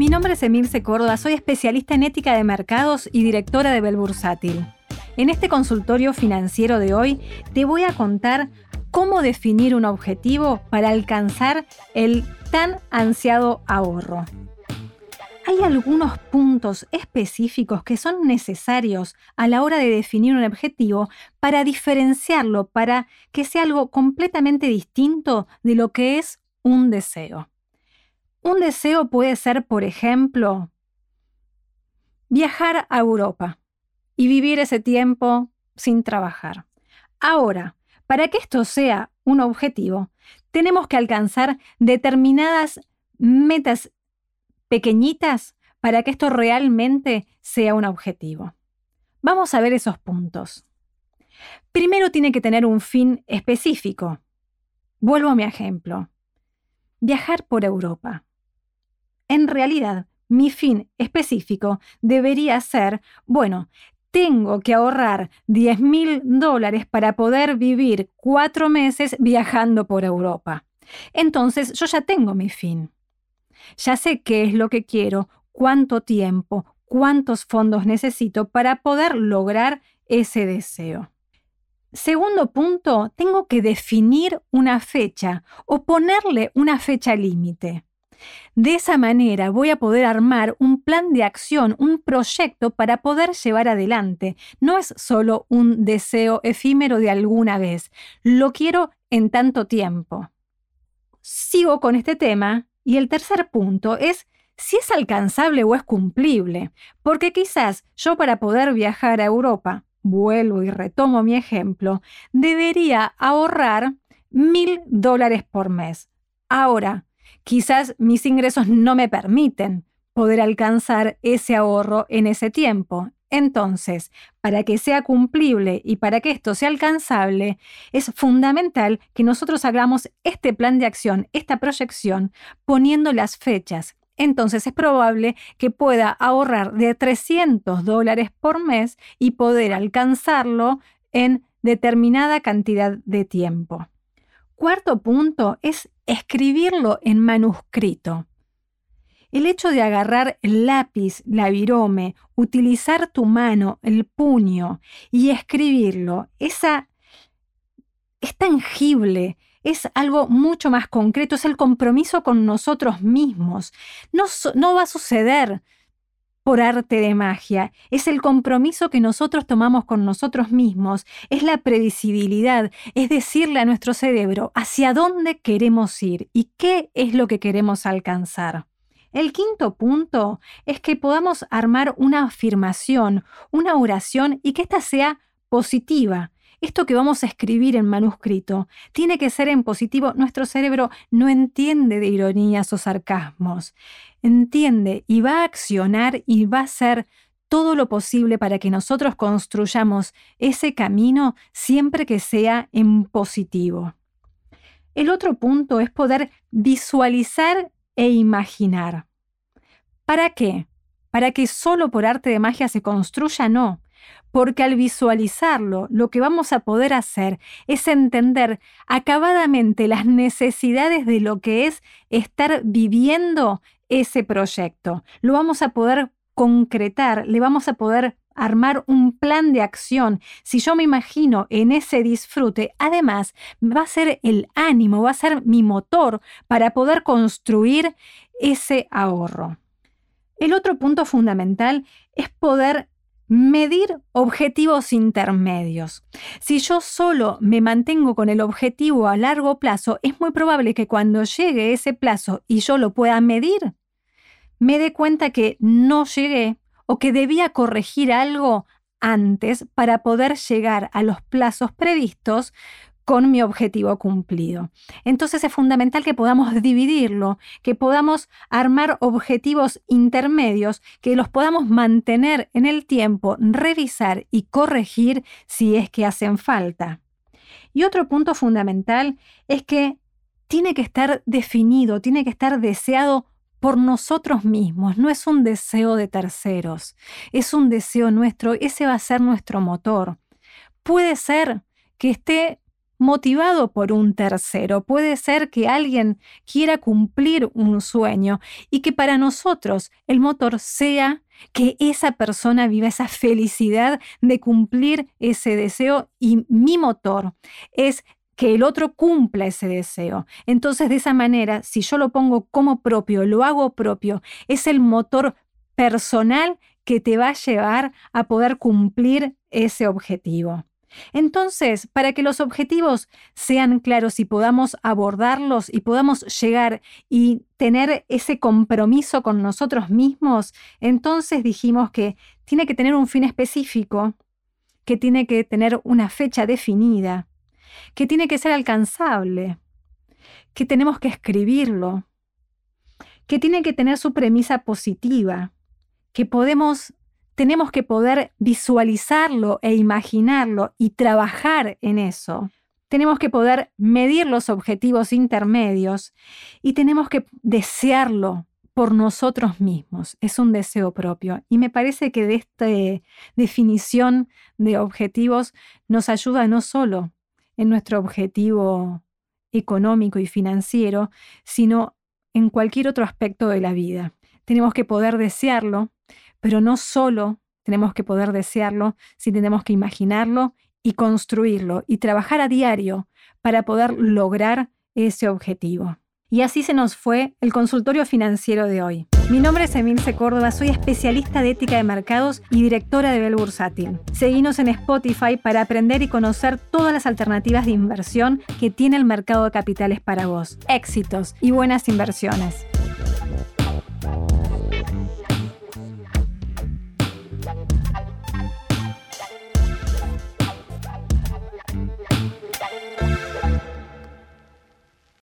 Mi nombre es Emilce Córdoba, soy especialista en ética de mercados y directora de Belbursátil. En este consultorio financiero de hoy te voy a contar cómo definir un objetivo para alcanzar el tan ansiado ahorro. Hay algunos puntos específicos que son necesarios a la hora de definir un objetivo para diferenciarlo, para que sea algo completamente distinto de lo que es un deseo. Un deseo puede ser, por ejemplo, viajar a Europa y vivir ese tiempo sin trabajar. Ahora, para que esto sea un objetivo, tenemos que alcanzar determinadas metas pequeñitas para que esto realmente sea un objetivo. Vamos a ver esos puntos. Primero tiene que tener un fin específico. Vuelvo a mi ejemplo. Viajar por Europa. En realidad, mi fin específico debería ser, bueno, tengo que ahorrar 10 mil dólares para poder vivir cuatro meses viajando por Europa. Entonces yo ya tengo mi fin. Ya sé qué es lo que quiero, cuánto tiempo, cuántos fondos necesito para poder lograr ese deseo. Segundo punto, tengo que definir una fecha o ponerle una fecha límite. De esa manera voy a poder armar un plan de acción, un proyecto para poder llevar adelante. No es solo un deseo efímero de alguna vez, lo quiero en tanto tiempo. Sigo con este tema y el tercer punto es si es alcanzable o es cumplible, porque quizás yo para poder viajar a Europa, vuelvo y retomo mi ejemplo, debería ahorrar mil dólares por mes. Ahora, quizás mis ingresos no me permiten poder alcanzar ese ahorro en ese tiempo. Entonces, para que sea cumplible y para que esto sea alcanzable, es fundamental que nosotros hagamos este plan de acción, esta proyección, poniendo las fechas. Entonces es probable que pueda ahorrar de 300 dólares por mes y poder alcanzarlo en determinada cantidad de tiempo. Cuarto punto es escribirlo en manuscrito. El hecho de agarrar el lápiz, la virome, utilizar tu mano, el puño y escribirlo, esa es tangible, es algo mucho más concreto, es el compromiso con nosotros mismos. No, no va a suceder por arte de magia, es el compromiso que nosotros tomamos con nosotros mismos, es la previsibilidad, es decirle a nuestro cerebro hacia dónde queremos ir y qué es lo que queremos alcanzar. El quinto punto es que podamos armar una afirmación, una oración y que ésta sea positiva. Esto que vamos a escribir en manuscrito tiene que ser en positivo. Nuestro cerebro no entiende de ironías o sarcasmos. Entiende y va a accionar y va a hacer todo lo posible para que nosotros construyamos ese camino siempre que sea en positivo. El otro punto es poder visualizar e imaginar. ¿Para qué? ¿Para que solo por arte de magia se construya? No. Porque al visualizarlo, lo que vamos a poder hacer es entender acabadamente las necesidades de lo que es estar viviendo ese proyecto. Lo vamos a poder concretar, le vamos a poder armar un plan de acción. Si yo me imagino en ese disfrute, además va a ser el ánimo, va a ser mi motor para poder construir ese ahorro. El otro punto fundamental es poder medir objetivos intermedios. Si yo solo me mantengo con el objetivo a largo plazo, es muy probable que cuando llegue ese plazo y yo lo pueda medir, me dé cuenta que no llegué o que debía corregir algo antes para poder llegar a los plazos previstos con mi objetivo cumplido. Entonces es fundamental que podamos dividirlo, que podamos armar objetivos intermedios, que los podamos mantener en el tiempo, revisar y corregir si es que hacen falta. Y otro punto fundamental es que tiene que estar definido, tiene que estar deseado por nosotros mismos, no es un deseo de terceros, es un deseo nuestro, ese va a ser nuestro motor. Puede ser que esté motivado por un tercero. Puede ser que alguien quiera cumplir un sueño y que para nosotros el motor sea que esa persona viva esa felicidad de cumplir ese deseo y mi motor es que el otro cumpla ese deseo. Entonces, de esa manera, si yo lo pongo como propio, lo hago propio, es el motor personal que te va a llevar a poder cumplir ese objetivo. Entonces, para que los objetivos sean claros y podamos abordarlos y podamos llegar y tener ese compromiso con nosotros mismos, entonces dijimos que tiene que tener un fin específico, que tiene que tener una fecha definida, que tiene que ser alcanzable, que tenemos que escribirlo, que tiene que tener su premisa positiva, que podemos tenemos que poder visualizarlo e imaginarlo y trabajar en eso. Tenemos que poder medir los objetivos intermedios y tenemos que desearlo por nosotros mismos. Es un deseo propio. Y me parece que de esta definición de objetivos nos ayuda no solo en nuestro objetivo económico y financiero, sino en cualquier otro aspecto de la vida. Tenemos que poder desearlo, pero no solo tenemos que poder desearlo, sino tenemos que imaginarlo y construirlo y trabajar a diario para poder lograr ese objetivo. Y así se nos fue el consultorio financiero de hoy. Mi nombre es Emilce Córdoba, soy especialista de ética de mercados y directora de Bell Bursátil. Seguinos en Spotify para aprender y conocer todas las alternativas de inversión que tiene el mercado de capitales para vos. Éxitos y buenas inversiones.